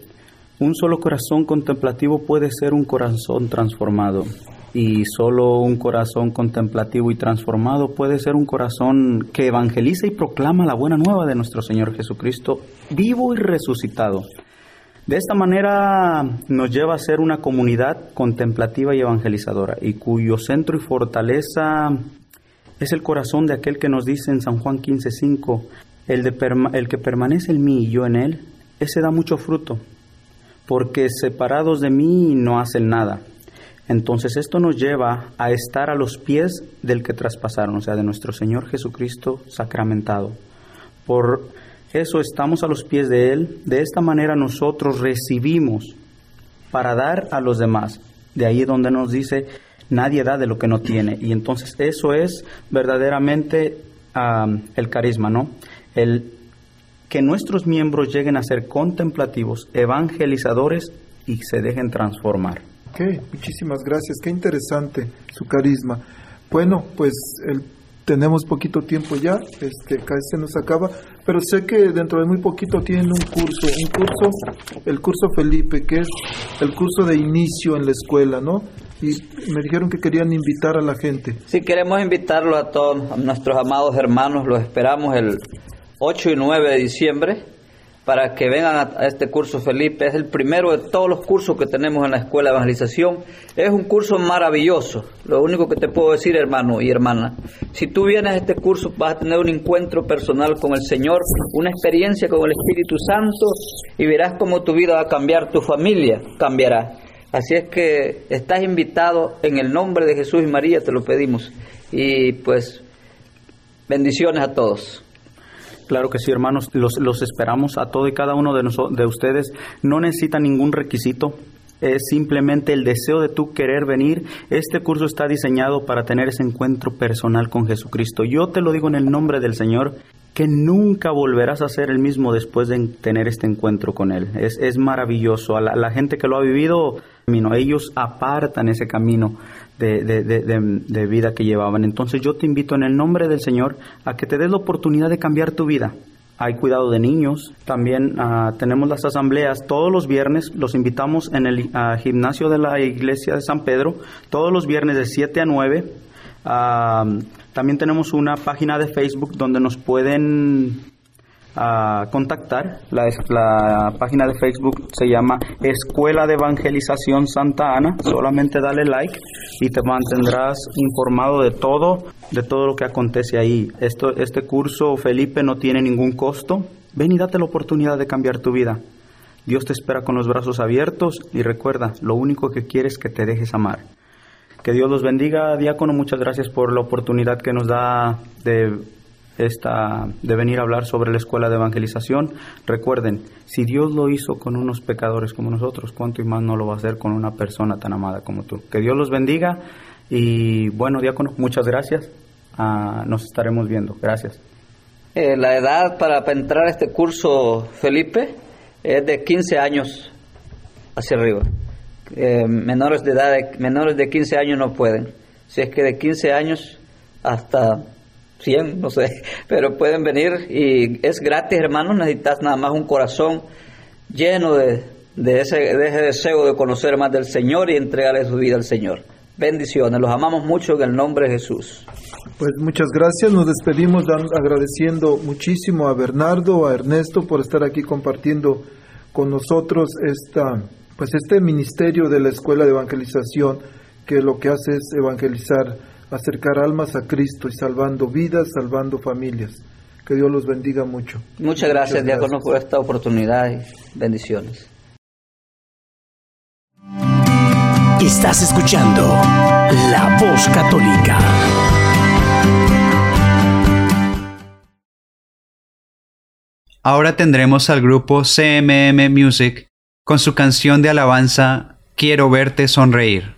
un solo corazón contemplativo puede ser un corazón transformado y solo un corazón contemplativo y transformado puede ser un corazón que evangeliza y proclama la buena nueva de nuestro Señor Jesucristo vivo y resucitado. De esta manera nos lleva a ser una comunidad contemplativa y evangelizadora y cuyo centro y fortaleza es el corazón de aquel que nos dice en San Juan 15:5, el, de el que permanece en mí y yo en él, ese da mucho fruto, porque separados de mí no hacen nada. Entonces esto nos lleva a estar a los pies del que traspasaron, o sea, de nuestro Señor Jesucristo sacramentado. Por eso estamos a los pies de Él. De esta manera nosotros recibimos para dar a los demás. De ahí donde nos dice, Nadie da de lo que no tiene. Y entonces eso es verdaderamente el carisma, ¿no? El que nuestros miembros lleguen a ser contemplativos, evangelizadores y se dejen transformar. Ok, muchísimas gracias. Qué interesante su carisma. Bueno, pues el tenemos poquito tiempo ya, este, casi se nos acaba, pero sé que dentro de muy poquito tienen un curso, un curso, el curso Felipe, que es el curso de inicio en la escuela, ¿no? Y me dijeron que querían invitar a la gente. Sí, queremos invitarlo a todos nuestros amados hermanos, los esperamos el 8 y 9 de diciembre para que vengan a, este curso, Felipe. Es el primero de todos los cursos que tenemos en la Escuela de Evangelización. Es un curso maravilloso. Lo único que te puedo decir, hermano y hermana, si tú vienes a este curso vas a tener un encuentro personal con el Señor, una experiencia con el Espíritu Santo y verás cómo tu vida va a cambiar, tu familia cambiará. Así es que estás invitado en el nombre de Jesús y María, te lo pedimos. Y pues bendiciones a todos. Claro que sí, hermanos, los, los esperamos a todo y cada uno de, de ustedes. No necesitan ningún requisito. es simplemente el deseo de tú querer venir. Este curso está diseñado para tener ese encuentro personal con Jesucristo. Yo te lo digo en el nombre del Señor, que nunca volverás a ser el mismo después de tener este encuentro con Él. Es, es maravilloso. A la, gente que lo ha vivido, ellos apartan ese camino de, de, de vida que llevaban. Entonces yo te invito en el nombre del Señor a que te des la oportunidad de cambiar tu vida hay cuidado de niños, también ah, tenemos las asambleas todos los viernes, los invitamos en el ah, gimnasio de la iglesia de San Pedro, todos los viernes de 7 a 9. Ah, también tenemos una página de Facebook donde nos pueden a contactar. La, la, página de Facebook se llama Escuela de Evangelización Santa Ana. Solamente dale like y te mantendrás informado de todo, de todo lo que acontece ahí. Esto, este curso, Felipe, no tiene ningún costo. Ven y date la oportunidad de cambiar tu vida. Dios te espera con los brazos abiertos y recuerda, lo único que quiere es que te dejes amar. Que Dios los bendiga, diácono. Muchas gracias por la oportunidad que nos da de esta, de venir a hablar sobre la escuela de evangelización. Recuerden, si Dios lo hizo con unos pecadores como nosotros, ¿cuánto y más no lo va a hacer con una persona tan amada como tú? Que Dios los bendiga y bueno, diácono, muchas gracias. Ah, nos estaremos viendo. Gracias. Eh, la edad para entrar a este curso, Felipe, es de 15 años hacia arriba. Eh, menores de edad, menores de 15 años no pueden. Si es que de 15 años hasta 100, no sé, [LAUGHS] pero pueden venir y es gratis, hermanos, necesitas nada más un corazón lleno de, ese, de ese deseo de conocer más del Señor y entregarle su vida al Señor. Bendiciones, los amamos mucho en el nombre de Jesús. Pues muchas gracias, nos despedimos agradeciendo muchísimo a Bernardo, a Ernesto por estar aquí compartiendo con nosotros esta, pues este ministerio de la Escuela de Evangelización que lo que hace es evangelizar acercar almas a Cristo y salvando vidas, salvando familias. Que Dios los bendiga mucho. Muchas gracias, Muchas Diácono, por esta oportunidad y bendiciones. Estás escuchando La Voz Católica. Ahora tendremos al grupo CMM Music con su canción de alabanza Quiero verte sonreír.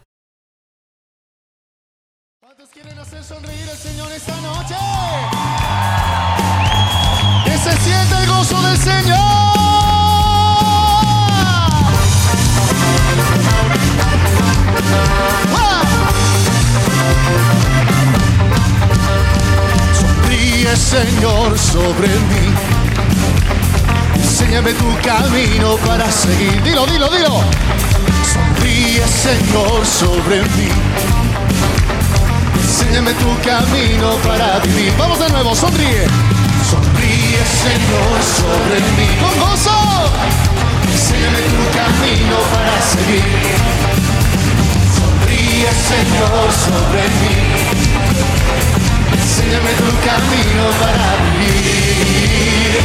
Señor, sobre mí. Enséñame tu camino para seguir. Dilo, dilo, dilo. Sonríe, Señor, sobre mí. Enséñame tu camino para vivir. Vamos de nuevo, sonríe. Sonríe, Señor, sobre mí. Con gozo. Enséñame tu camino para seguir. Sonríe, Señor, sobre mí. Enséñame tu camino para vivir.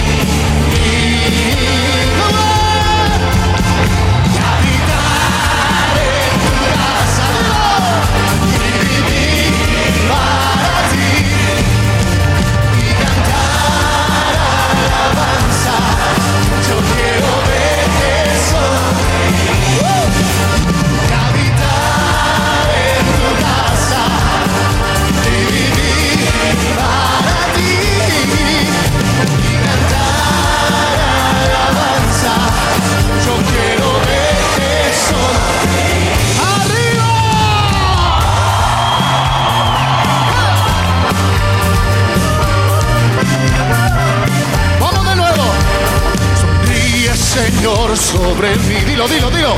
Señor, sobre mí. Dilo, dilo, dilo.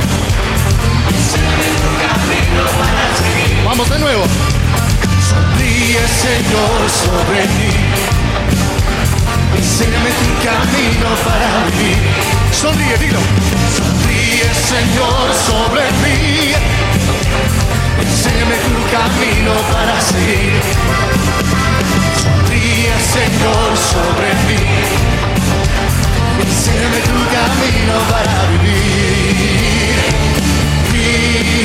Vamos de nuevo. Sonríe, Señor, sobre mí. Enséñame tu camino para vivir. Sonríe, dilo. Sonríe, Señor, sobre mí. Enséñame tu camino para seguir. Sonríe, Señor, sobre mí. Enséñame tu camino para vivir. vivir.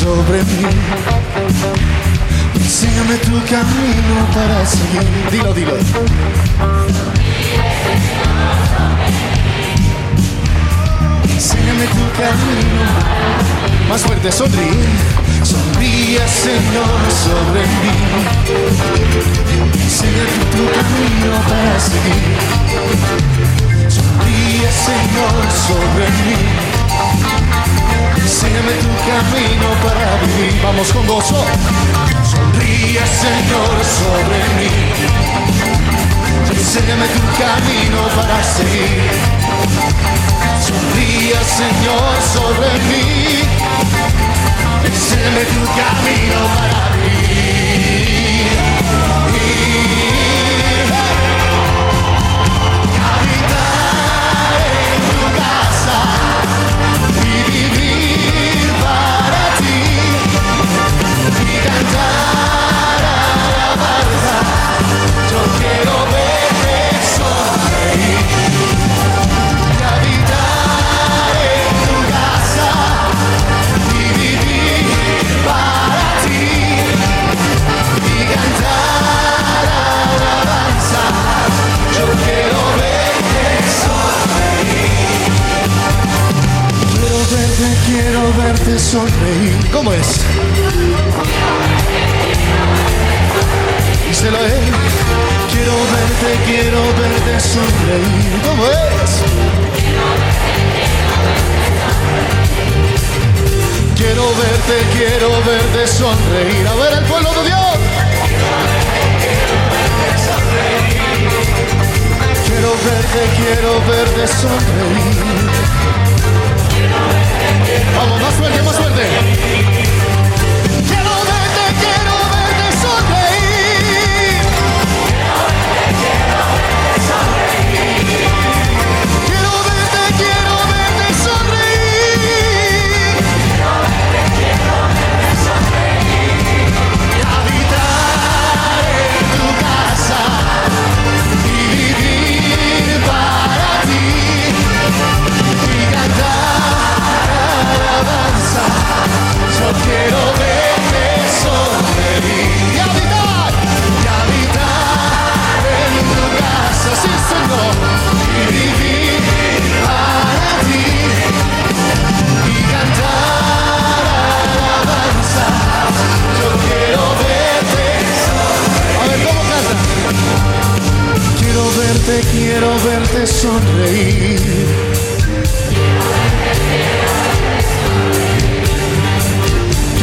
Sobre mí. Enséñame tu camino para seguir. Dilo, dilo. Enséñame tu camino. Más fuerte, sonríe. Sonríe, Señor, sobre mí. Enséñame tu camino para seguir. Sonríe, Señor, sobre mí. Enséñame tu camino para vivir. Vamos con gozo. Sonríe, Señor, sobre mí. Enséñame tu camino para seguir. Sonríe, Señor, sobre mí. Enséñame tu camino para y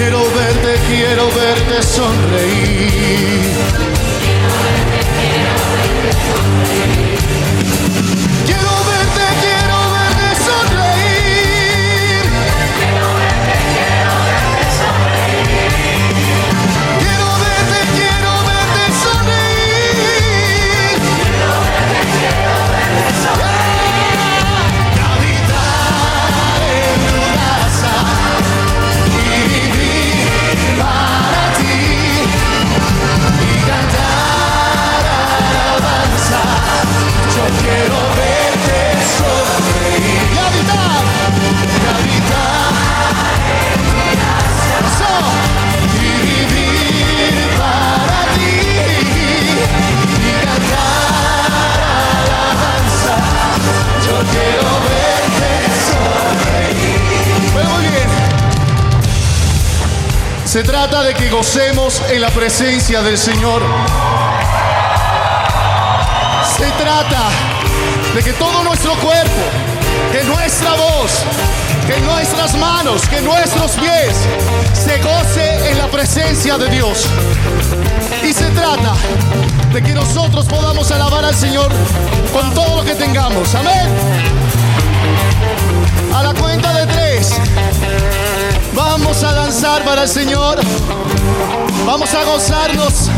Quiero verte, quiero verte sonreír. Se trata de que gocemos en la presencia del Señor. Se trata de que todo nuestro cuerpo, que nuestra voz, que nuestras manos, que nuestros pies se goce en la presencia de Dios. Y se trata de que nosotros podamos alabar al Señor con todo lo que tengamos. Amén. A la cuenta de. Vamos a danzar para el Señor. Vamos a gozarnos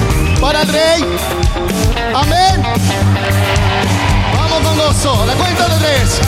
para el Rey. Amén. Vamos con gozo. La cuenta de tres.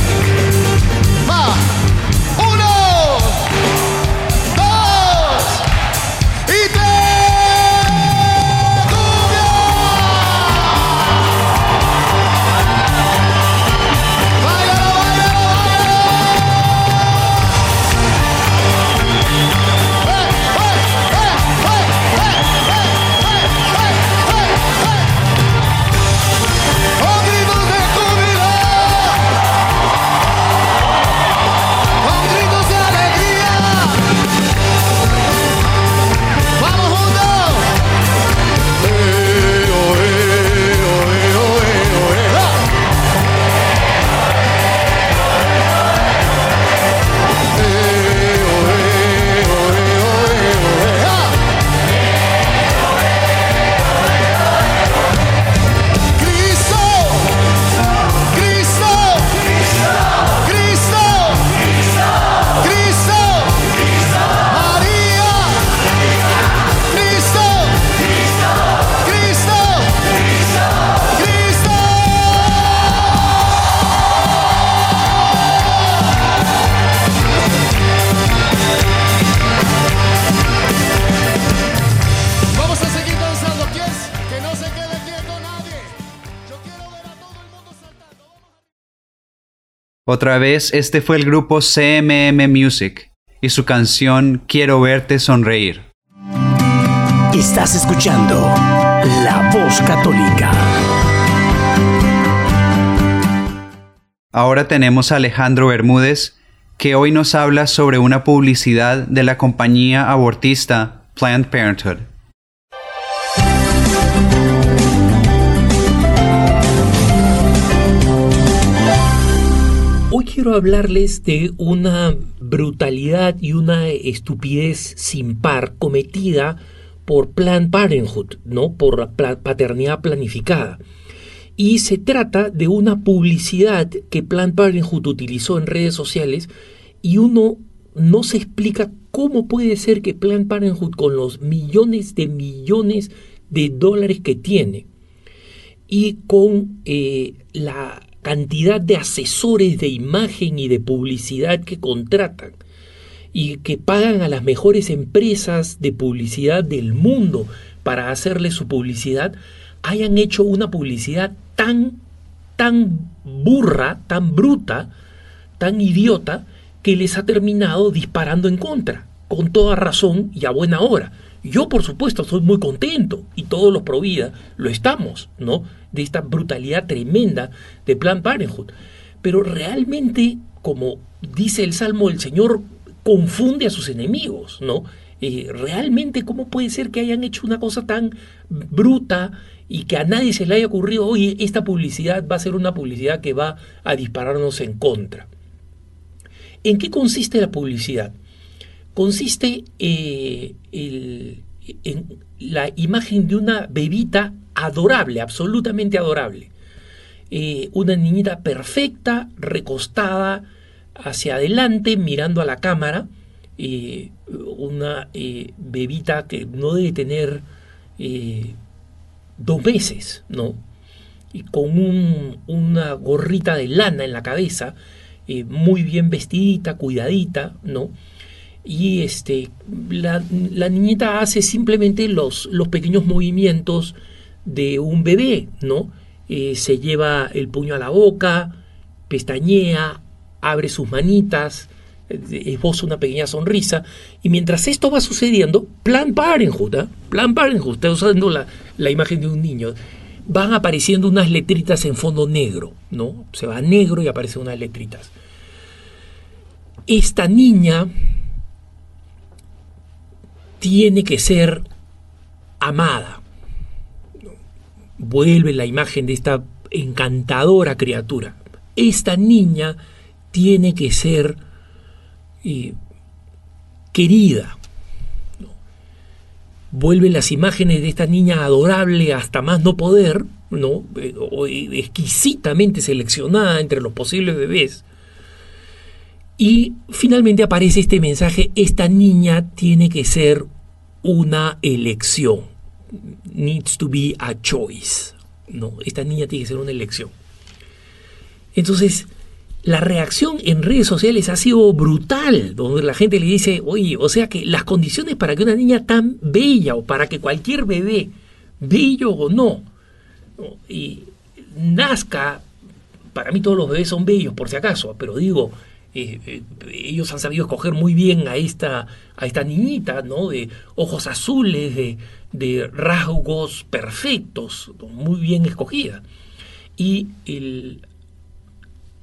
Otra vez, este fue el grupo CMM Music y su canción Quiero verte sonreír. Estás escuchando La Voz Católica. Ahora tenemos a Alejandro Bermúdez, que hoy nos habla sobre una publicidad de la compañía abortista Planned Parenthood. Quiero hablarles de una brutalidad y una estupidez sin par cometida por Planned Parenthood, ¿no? Por la paternidad planificada. Y se trata de una publicidad que Planned Parenthood utilizó en redes sociales y uno no se explica cómo puede ser que Planned Parenthood con los millones de millones de dólares que tiene y con eh, la cantidad de asesores de imagen y de publicidad que contratan y que pagan a las mejores empresas de publicidad del mundo para hacerle su publicidad, hayan hecho una publicidad tan, tan burra, tan bruta, tan idiota, que les ha terminado disparando en contra, con toda razón y a buena hora. Yo, por supuesto, estoy muy contento y todos los pro vida lo estamos, ¿no? De esta brutalidad tremenda de Plan Parenthood. Pero realmente, como dice el Salmo, el Señor confunde a sus enemigos, ¿no? Eh, realmente, ¿cómo puede ser que hayan hecho una cosa tan bruta y que a nadie se le haya ocurrido, oye, esta publicidad va a ser una publicidad que va a dispararnos en contra? ¿En qué consiste la publicidad? consiste eh, en la imagen de una bebita adorable, absolutamente adorable. Eh, una niñita perfecta, recostada hacia adelante, mirando a la cámara. Eh, una bebita que no debe tener dos meses, ¿no? Y con una gorrita de lana en la cabeza, muy bien vestidita, cuidadita, ¿no? y este, la, niñita hace simplemente los, los, pequeños movimientos de un bebé, ¿no? Eh, se lleva el puño a la boca, pestañea, abre sus manitas, eh, esboza una pequeña sonrisa, y mientras esto va sucediendo, Plan Parenthood, ¿eh? Plan Parenthood, está usando la, la imagen de un niño, van apareciendo unas letritas en fondo negro, ¿no? Se va negro y aparecen unas letritas. Esta niña tiene que ser amada. Vuelve la imagen de esta encantadora criatura. Esta niña tiene que ser eh, querida. Vuelve las imágenes de esta niña adorable hasta más no poder, ¿no? Eh, exquisitamente seleccionada entre los posibles bebés. Y finalmente aparece este mensaje, esta niña tiene que ser una elección. Needs to be a choice. No, esta niña tiene que ser una elección. Entonces, la reacción en redes sociales ha sido brutal, donde la gente le dice, oye, o sea que las condiciones para que una niña tan bella o para que cualquier bebé, bello o no, y nazca, para mí todos los bebés son bellos por si acaso, pero digo, eh, eh, ellos han sabido escoger muy bien a esta, a esta niñita, ¿no? De ojos azules, de, de rasgos perfectos, muy bien escogida. Y el,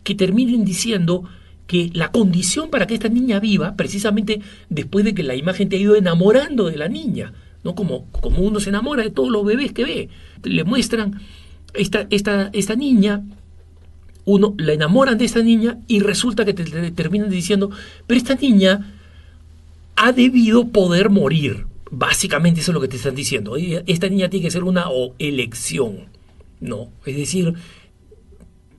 que terminen diciendo que la condición para que esta niña viva, precisamente después de que la imagen te ha ido enamorando de la niña, ¿no? Como, como uno se enamora de todos los bebés que ve, le muestran esta, esta, esta niña uno la enamoran de esta niña y resulta que te, terminan diciendo, pero esta niña ha debido poder morir. Básicamente eso es lo que te están diciendo. Esta niña tiene que ser una elección. No, es decir,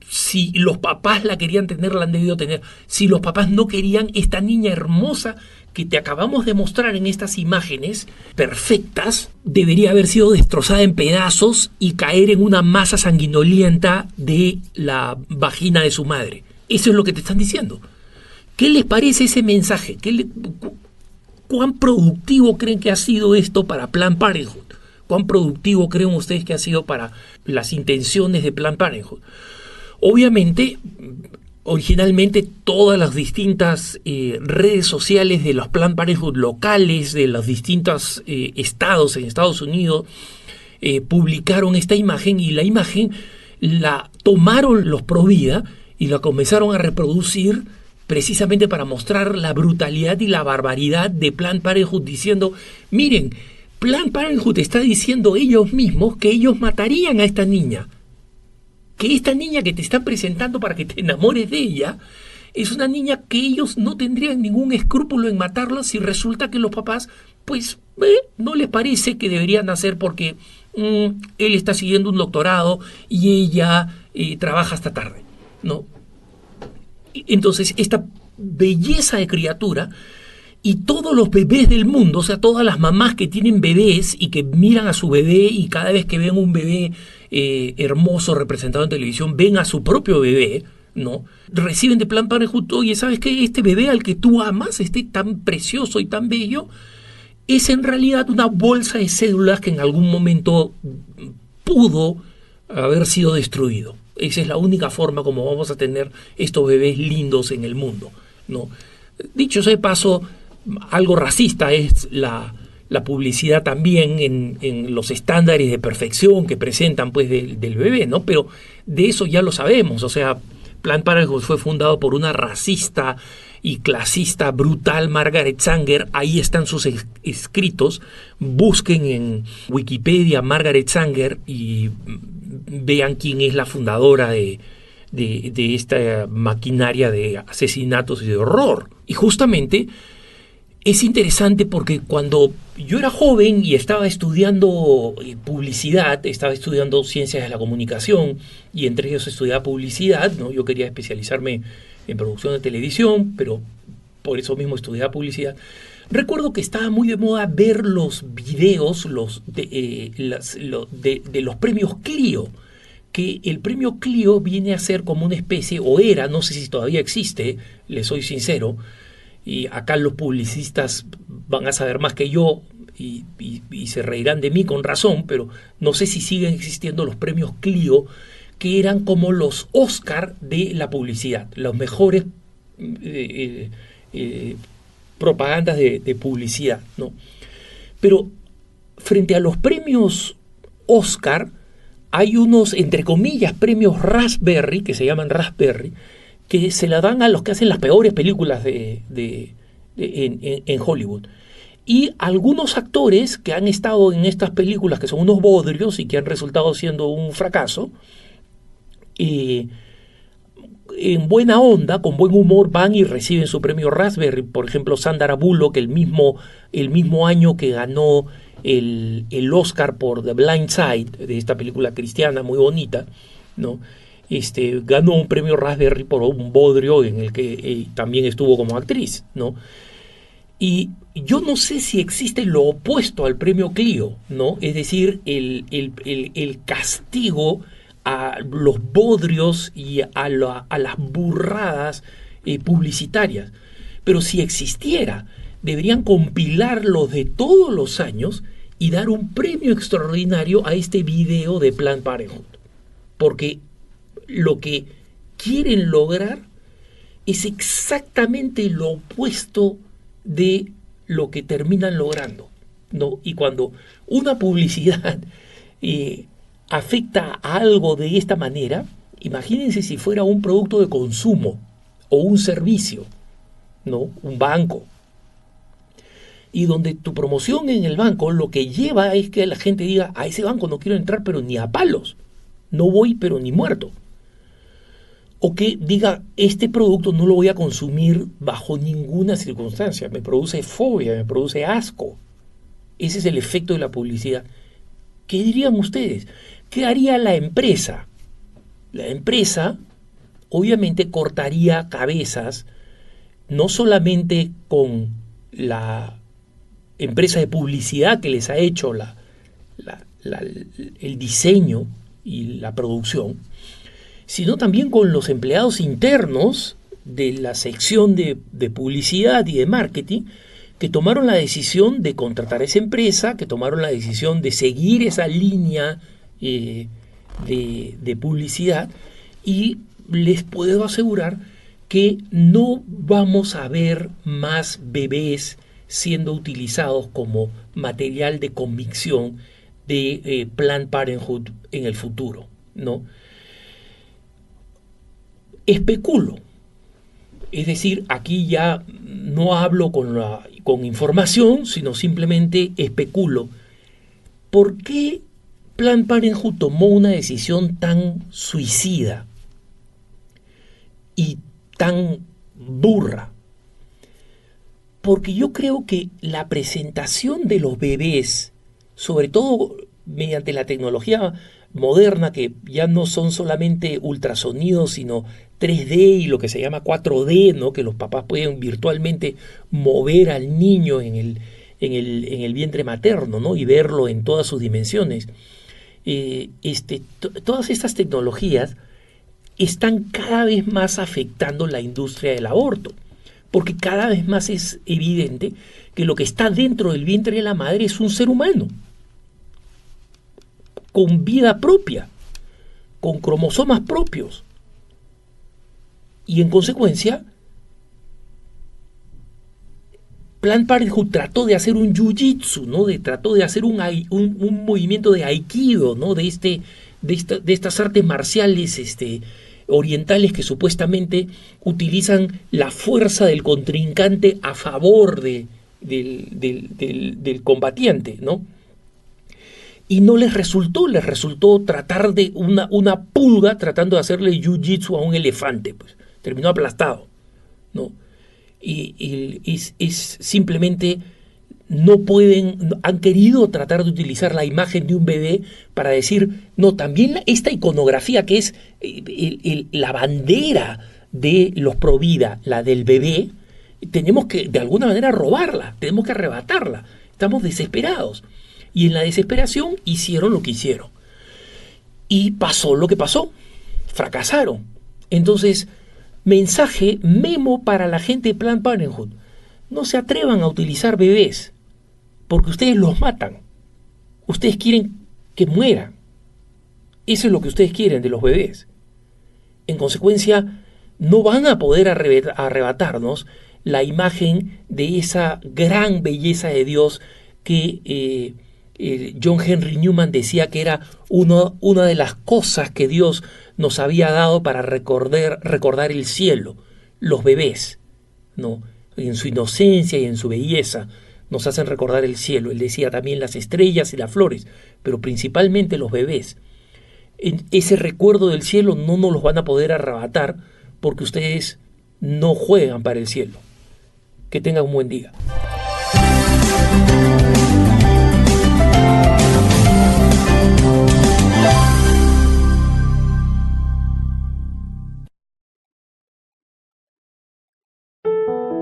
si los papás la querían tener, la han debido tener. Si los papás no querían, esta niña hermosa que te acabamos de mostrar en estas imágenes perfectas debería haber sido destrozada en pedazos y caer en una masa sanguinolienta de la vagina de su madre. Eso es lo que te están diciendo. ¿Qué les parece ese mensaje? ¿Qué ¿Cuán productivo creen que ha sido esto para Plan Parenthood? ¿Cuán productivo creen ustedes que ha sido para las intenciones de Plan Parenthood? Obviamente, originalmente todas las distintas eh, redes sociales de los Plan Parenthood locales, de los distintos eh, estados en Estados Unidos, eh, publicaron esta imagen y la imagen la tomaron los Provida y la comenzaron a reproducir precisamente para mostrar la brutalidad y la barbaridad de Plan Parenthood diciendo, miren, Plan Parenthood está diciendo ellos mismos que ellos matarían a esta niña que esta niña que te están presentando para que te enamores de ella es una niña que ellos no tendrían ningún escrúpulo en matarla si resulta que los papás, pues, eh, no les parece que deberían hacer porque mm, él está siguiendo un doctorado y ella eh, trabaja hasta tarde, ¿no? Entonces, esta belleza de criatura y todos los bebés del mundo, o sea, todas las mamás que tienen bebés y que miran a su bebé y cada vez que ven un bebé eh, hermoso representado en televisión, ven a su propio bebé, ¿no? Reciben de plan Parenthood, oye, ¿sabes qué? Este bebé al que tú amas, este tan precioso y tan bello, es en realidad una bolsa de células que en algún momento pudo haber sido destruido. Esa es la única forma como vamos a tener estos bebés lindos en el mundo, ¿no? Dicho sea paso, algo racista es la, la publicidad también en, los estándares de perfección que presentan pues del, bebé, ¿no? Pero de eso ya lo sabemos, o sea, Plan Parenthood fue fundado por una racista y clasista brutal Margaret Sanger, ahí están sus escritos, busquen en Wikipedia Margaret Sanger y vean quién es la fundadora de, de, esta maquinaria de asesinatos y de horror. Y justamente es interesante porque cuando yo era joven y estaba estudiando eh, publicidad, estaba estudiando ciencias de la comunicación y entre ellos estudiaba publicidad, ¿no? Yo quería especializarme en producción de televisión, pero por eso mismo estudiaba publicidad. Recuerdo que estaba muy de moda ver los videos los de, eh, de los premios Clio, que el premio Clio viene a ser como una especie, o era, no sé si todavía existe, le soy sincero, y acá los publicistas van a saber más que yo y, se reirán de mí con razón, pero no sé si siguen existiendo los premios Clio, que eran como los Oscar de la publicidad, los mejores eh, eh, eh, propagandas de, de, publicidad. ¿no? Pero frente a los premios Oscar, hay unos, entre comillas, premios Raspberry, que se llaman Raspberry, que se la dan a los que hacen las peores películas de, en, Hollywood. Y algunos actores que han estado en estas películas, que son unos bodrios y que han resultado siendo un fracaso, eh, en buena onda, con buen humor, van y reciben su premio Raspberry. Por ejemplo, Sandra Bullock, el mismo, el mismo año que ganó el, el Oscar por The Blind Side, de esta película cristiana muy bonita, ¿no? este, ganó un premio Raspberry por un bodrio en el que eh, también estuvo como actriz, ¿no? Y yo no sé si existe lo opuesto al premio Clio, ¿no? Es decir, el, castigo a los bodrios y a, las burradas eh, publicitarias. Pero si existiera, deberían compilarlo de todos los años y dar un premio extraordinario a este video de Plan Parenthood. Porque lo que quieren lograr es exactamente lo opuesto de lo que terminan logrando. ¿no? Y cuando una publicidad [LAUGHS] eh, afecta a algo de esta manera, imagínense si fuera un producto de consumo o un servicio, ¿no? un banco. Y donde tu promoción en el banco lo que lleva es que la gente diga, a ese banco no quiero entrar pero ni a palos, no voy pero ni muerto o que diga, este producto no lo voy a consumir bajo ninguna circunstancia, me produce fobia, me produce asco. Ese es el efecto de la publicidad. ¿Qué dirían ustedes? ¿Qué haría la empresa? La empresa obviamente cortaría cabezas, no solamente con la empresa de publicidad que les ha hecho la, el diseño y la producción, sino también con los empleados internos de la sección de, publicidad y de marketing que tomaron la decisión de contratar a esa empresa, que tomaron la decisión de seguir esa línea eh, de, publicidad y les puedo asegurar que no vamos a ver más bebés siendo utilizados como material de convicción de eh, Planned Parenthood en el futuro, ¿no? Especulo, es decir, aquí ya no hablo con, la, con información, sino simplemente especulo. ¿Por qué Plan Parenthood tomó una decisión tan suicida y tan burra? Porque yo creo que la presentación de los bebés, sobre todo mediante la tecnología moderna, que ya no son solamente ultrasonidos, sino 3D y lo que se llama 4D, ¿no? que los papás pueden virtualmente mover al niño en el, en el, en el vientre materno ¿no? y verlo en todas sus dimensiones. Eh, este, todas estas tecnologías están cada vez más afectando la industria del aborto, porque cada vez más es evidente que lo que está dentro del vientre de la madre es un ser humano, con vida propia, con cromosomas propios, y en consecuencia, Plan Parenthood trató de hacer un jiu-jitsu, ¿no? De, trató de hacer un, un, movimiento de aikido, ¿no? De, este, de, estas artes marciales este, orientales que supuestamente utilizan la fuerza del contrincante a favor de, del, del, del, combatiente, ¿no? Y no les resultó, les resultó tratar de una, una pulga tratando de hacerle jiu-jitsu a un elefante, pues terminó aplastado, ¿no? Y, es, simplemente no pueden, han querido tratar de utilizar la imagen de un bebé para decir, no, también esta iconografía que es eh, la bandera de los Provida, la del bebé, tenemos que de alguna manera robarla, tenemos que arrebatarla, estamos desesperados. Y en la desesperación hicieron lo que hicieron. Y pasó lo que pasó, fracasaron. Entonces, Mensaje, memo para la gente de Plan Parenthood. No se atrevan a utilizar bebés, porque ustedes los matan. Ustedes quieren que mueran. Eso es lo que ustedes quieren de los bebés. En consecuencia, no van a poder arrebatarnos la imagen de esa gran belleza de Dios que eh, eh, John Henry Newman decía que era una de las cosas que Dios nos había dado para recordar, recordar el cielo, los bebés, ¿no? en su inocencia y en su belleza, nos hacen recordar el cielo. Él decía también las estrellas y las flores, pero principalmente los bebés. En ese recuerdo del cielo no nos los van a poder arrebatar porque ustedes no juegan para el cielo. Que tengan un buen día.